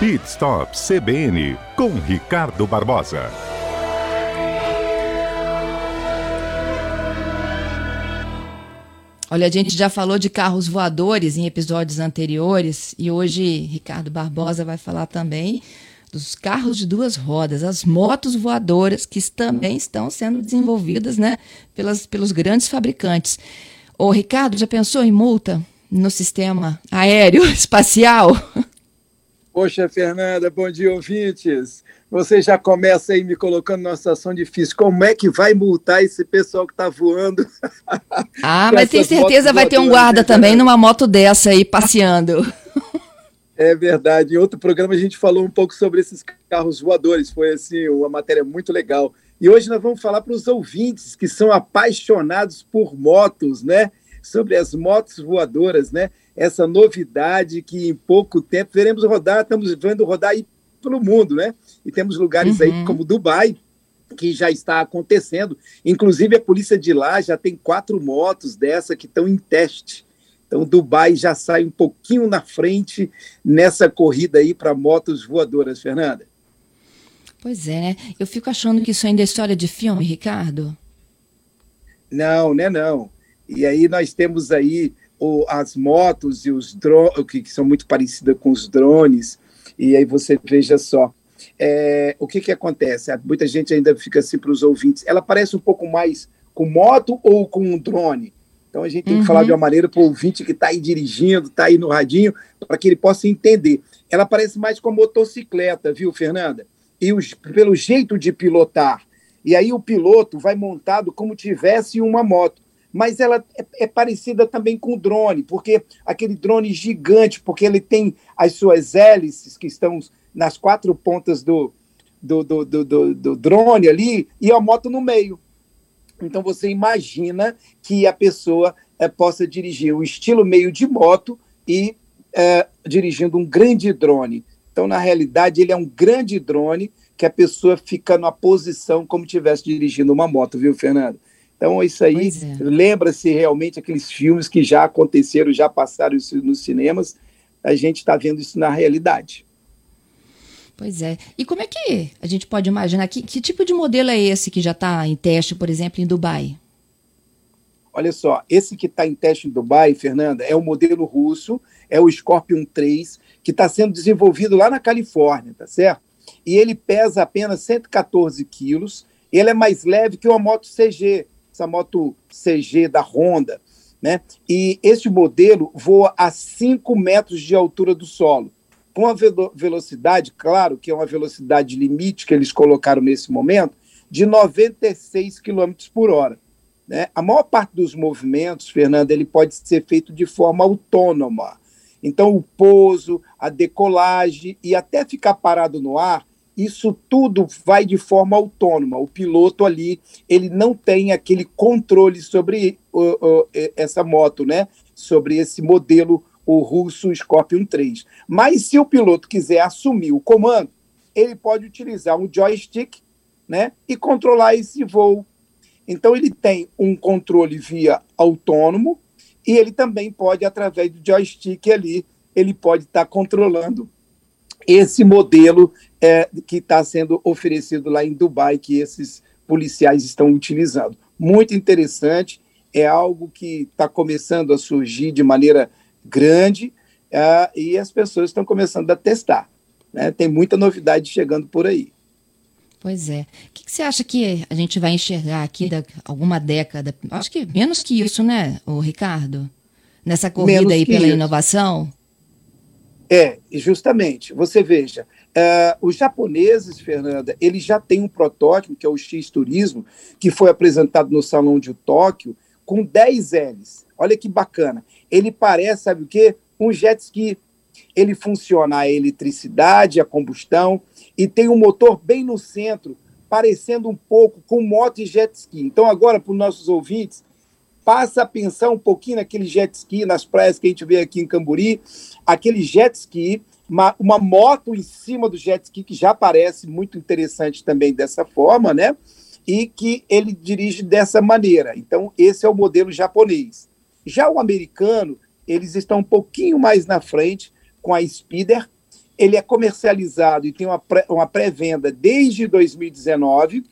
Pit Stop CBN com Ricardo Barbosa. Olha, a gente já falou de carros voadores em episódios anteriores e hoje Ricardo Barbosa vai falar também dos carros de duas rodas, as motos voadoras que também estão sendo desenvolvidas, né, pelas, pelos grandes fabricantes. Ô, Ricardo, já pensou em multa no sistema aéreo espacial? Poxa, Fernanda, bom dia, ouvintes. Você já começa aí me colocando numa situação difícil. Como é que vai multar esse pessoal que está voando? Ah, mas tem certeza vai ter um guarda também numa moto dessa aí passeando. É verdade. Em outro programa a gente falou um pouco sobre esses carros voadores. Foi assim uma matéria muito legal. E hoje nós vamos falar para os ouvintes que são apaixonados por motos, né? Sobre as motos voadoras, né? Essa novidade que em pouco tempo veremos rodar, estamos vendo rodar aí pelo mundo, né? E temos lugares uhum. aí como Dubai, que já está acontecendo. Inclusive, a polícia de lá já tem quatro motos dessa que estão em teste. Então, Dubai já sai um pouquinho na frente nessa corrida aí para motos voadoras, Fernanda. Pois é, né? Eu fico achando que isso ainda é história de filme, Ricardo. Não, né? Não. E aí nós temos aí o, as motos e os drones, que, que são muito parecidas com os drones. E aí você veja só, é, o que, que acontece? Muita gente ainda fica assim para os ouvintes. Ela parece um pouco mais com moto ou com um drone? Então a gente tem que falar de uma maneira para o ouvinte que está aí dirigindo, está aí no radinho, para que ele possa entender. Ela parece mais com motocicleta, viu, Fernanda? E os, pelo jeito de pilotar. E aí o piloto vai montado como tivesse uma moto. Mas ela é, é parecida também com o drone, porque aquele drone gigante, porque ele tem as suas hélices que estão nas quatro pontas do, do, do, do, do drone ali e a moto no meio. Então você imagina que a pessoa é, possa dirigir o estilo meio de moto e é, dirigindo um grande drone. Então, na realidade, ele é um grande drone que a pessoa fica numa posição como estivesse dirigindo uma moto, viu, Fernando? Então, isso aí é. lembra-se realmente aqueles filmes que já aconteceram, já passaram isso nos cinemas. A gente está vendo isso na realidade. Pois é. E como é que a gente pode imaginar? Que, que tipo de modelo é esse que já está em teste, por exemplo, em Dubai? Olha só, esse que está em teste em Dubai, Fernanda, é o modelo russo, é o Scorpion 3, que está sendo desenvolvido lá na Califórnia, tá certo? E ele pesa apenas 114 quilos, ele é mais leve que uma moto CG, essa moto CG da Honda, né? E esse modelo voa a 5 metros de altura do solo com a velocidade, claro que é uma velocidade limite que eles colocaram nesse momento, de 96 km por hora. Né? A maior parte dos movimentos, Fernando, ele pode ser feito de forma autônoma. Então, o pouso, a decolagem e até ficar parado no ar, isso tudo vai de forma autônoma. O piloto ali, ele não tem aquele controle sobre uh, uh, essa moto, né? Sobre esse modelo o russo Scorpion 3. Mas se o piloto quiser assumir o comando, ele pode utilizar um joystick né, e controlar esse voo. Então, ele tem um controle via autônomo e ele também pode, através do joystick ali, ele pode estar tá controlando esse modelo é, que está sendo oferecido lá em Dubai, que esses policiais estão utilizando. Muito interessante, é algo que está começando a surgir de maneira grande uh, e as pessoas estão começando a testar. Né? Tem muita novidade chegando por aí. Pois é. O que, que, você acha que a gente vai enxergar aqui da alguma década? Acho que menos que isso, né, o Ricardo? Nessa corrida menos aí pela isso. inovação? É, justamente. Você veja, uh, os japoneses, Fernanda, eles já têm um protótipo, que é o X Turismo, que foi apresentado no Salão de Tóquio, com 10 Ls. Olha que bacana. Ele parece, sabe o quê? Um jet ski. Ele funciona a eletricidade, a combustão, e tem um motor bem no centro, parecendo um pouco com moto e jet ski. Então, agora, para os nossos ouvintes, passa a pensar um pouquinho naquele jet ski, nas praias que a gente vê aqui em Camburi, aquele jet ski, uma, uma moto em cima do jet ski, que já parece muito interessante também dessa forma, né? E que ele dirige dessa maneira. Então, esse é o modelo japonês. Já o americano, eles estão um pouquinho mais na frente com a Speeder, ele é comercializado e tem uma, uma pré-venda desde 2019.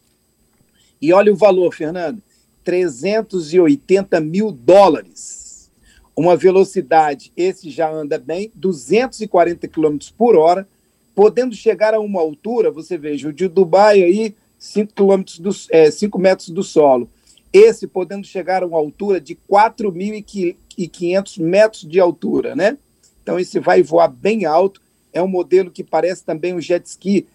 E olha o valor, Fernando: 380 mil dólares. Uma velocidade, esse já anda bem, 240 km por hora, podendo chegar a uma altura, você veja, o de Dubai aí, 5, quilômetros do, é, 5 metros do solo. Esse podendo chegar a uma altura de 4.500 metros de altura, né? Então, esse vai voar bem alto. É um modelo que parece também um jet ski.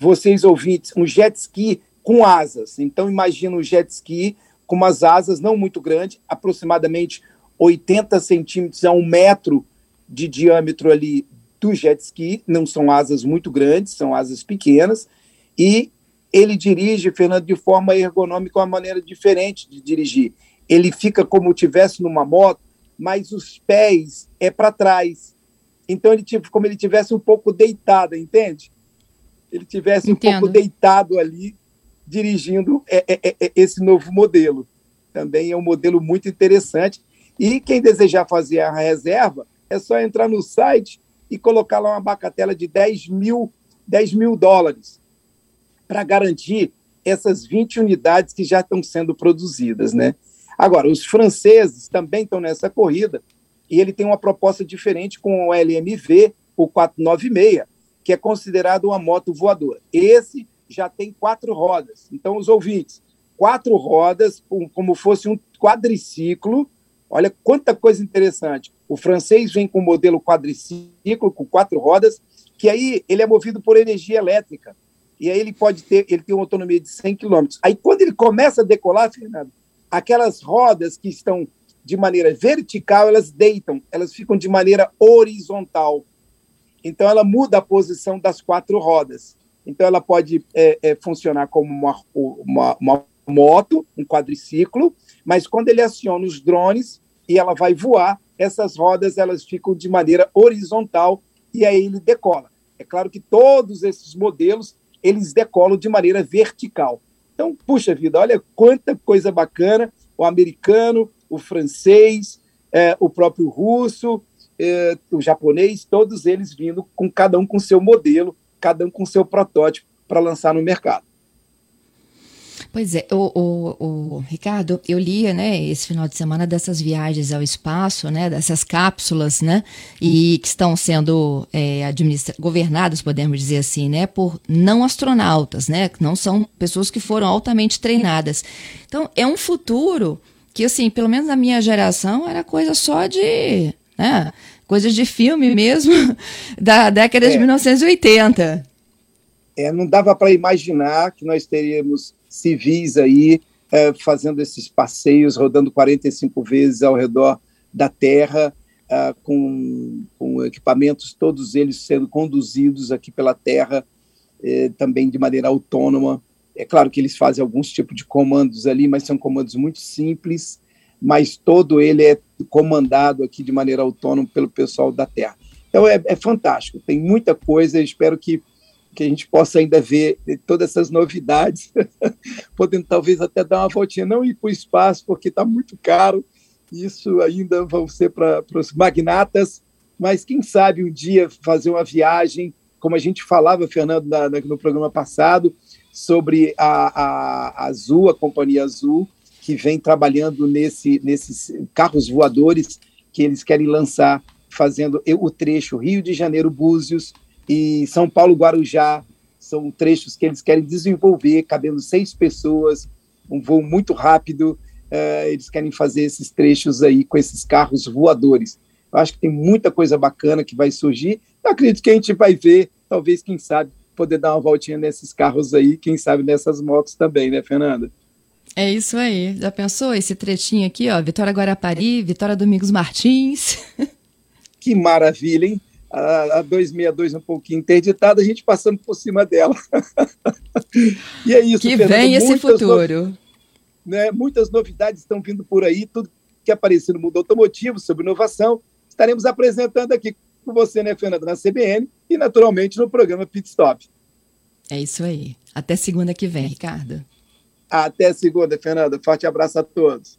Vocês ouvintes, um jet ski com asas. Então, imagina um jet ski com umas asas não muito grandes, aproximadamente 80 centímetros a um metro de diâmetro ali do jet ski. Não são asas muito grandes, são asas pequenas. E ele dirige, Fernando, de forma ergonômica, uma maneira diferente de dirigir. Ele fica como tivesse numa moto, mas os pés é para trás. Então, ele tipo, como ele tivesse um pouco deitado, entende? Ele tivesse Entendo. um pouco deitado ali, dirigindo é, é, é, esse novo modelo. Também é um modelo muito interessante. E quem desejar fazer a reserva, é só entrar no site e colocar lá uma bacatela de 10 mil, 10 mil dólares para garantir essas 20 unidades que já estão sendo produzidas. Né? Agora, os franceses também estão nessa corrida e ele tem uma proposta diferente com o LMV, o 496, que é considerado uma moto voadora. Esse já tem quatro rodas. Então, os ouvintes, quatro rodas, como fosse um quadriciclo. Olha quanta coisa interessante. O francês vem com o modelo quadriciclo, com quatro rodas, que aí ele é movido por energia elétrica. E aí ele pode ter, ele tem uma autonomia de 100 km. Aí quando ele começa a decolar, Fernando, aquelas rodas que estão de maneira vertical, elas deitam, elas ficam de maneira horizontal. Então, ela muda a posição das quatro rodas. Então, ela pode é, é, funcionar como uma, uma, uma, moto, um quadriciclo, mas quando ele aciona os drones e ela vai voar, essas rodas elas ficam de maneira horizontal e aí ele decola. É claro que todos esses modelos eles decolam de maneira vertical. Então, puxa vida, olha quanta coisa bacana o americano, o francês, é, o próprio russo, é, o japonês, todos eles vindo com cada um com seu modelo, cada um com seu protótipo para lançar no mercado. Pois é, o, o, o, Ricardo, eu lia, né, esse final de semana dessas viagens ao espaço, né, dessas cápsulas, né, e que estão sendo é, governadas, podemos dizer assim, né, por não astronautas, né, que não são pessoas que foram altamente treinadas. Então, é um futuro que, assim, pelo menos na minha geração, era coisa só de. Né, coisas de filme mesmo, da década é. de 1980. É, não dava para imaginar que nós teríamos civis aí é, fazendo esses passeios, rodando 45 vezes ao redor da Terra, é, com, com, equipamentos, todos eles sendo conduzidos aqui pela Terra, é, também de maneira autônoma. É claro que eles fazem alguns tipos de comandos ali, mas são comandos muito simples, mas todo ele é comandado aqui de maneira autônoma pelo pessoal da Terra. Então é, é fantástico, tem muita coisa, espero que, que a gente possa ainda ver todas essas novidades, podendo talvez até dar uma voltinha, não ir para o espaço, porque está muito caro, isso ainda vão ser para os magnatas, mas quem sabe um dia fazer uma viagem, como a gente falava, Fernando, na, na, no programa passado, sobre a, a Azul, a Companhia Azul, que vem trabalhando nesse, nesses carros voadores que eles querem lançar, fazendo o trecho Rio de Janeiro, Búzios e São Paulo, Guarujá. São trechos que eles querem desenvolver, cabendo seis pessoas, um voo muito rápido. Uh, eles querem fazer esses trechos aí com esses carros voadores. Eu acho que tem muita coisa bacana que vai surgir. Eu acredito que a gente vai ver, talvez, quem sabe, poder dar uma voltinha nesses carros aí, quem sabe nessas motos também, né, Fernanda? É isso aí. Já pensou esse trechinho aqui, ó? Vitória Guarapari, Vitória Domingos Martins. Que maravilha, hein? A, a 262 um pouquinho interditada, a gente passando por cima dela. e é isso, Que Fernanda, vem esse futuro. No... Né, muitas novidades estão vindo por aí, tudo que aparecer no mundo automotivo sobre inovação, estaremos apresentando aqui com você, né, Fernanda, na CBN e, naturalmente, no programa Pit Stop. É isso aí. Até segunda que vem, Ricardo. Até segunda, Fernanda. Forte abraço a todos.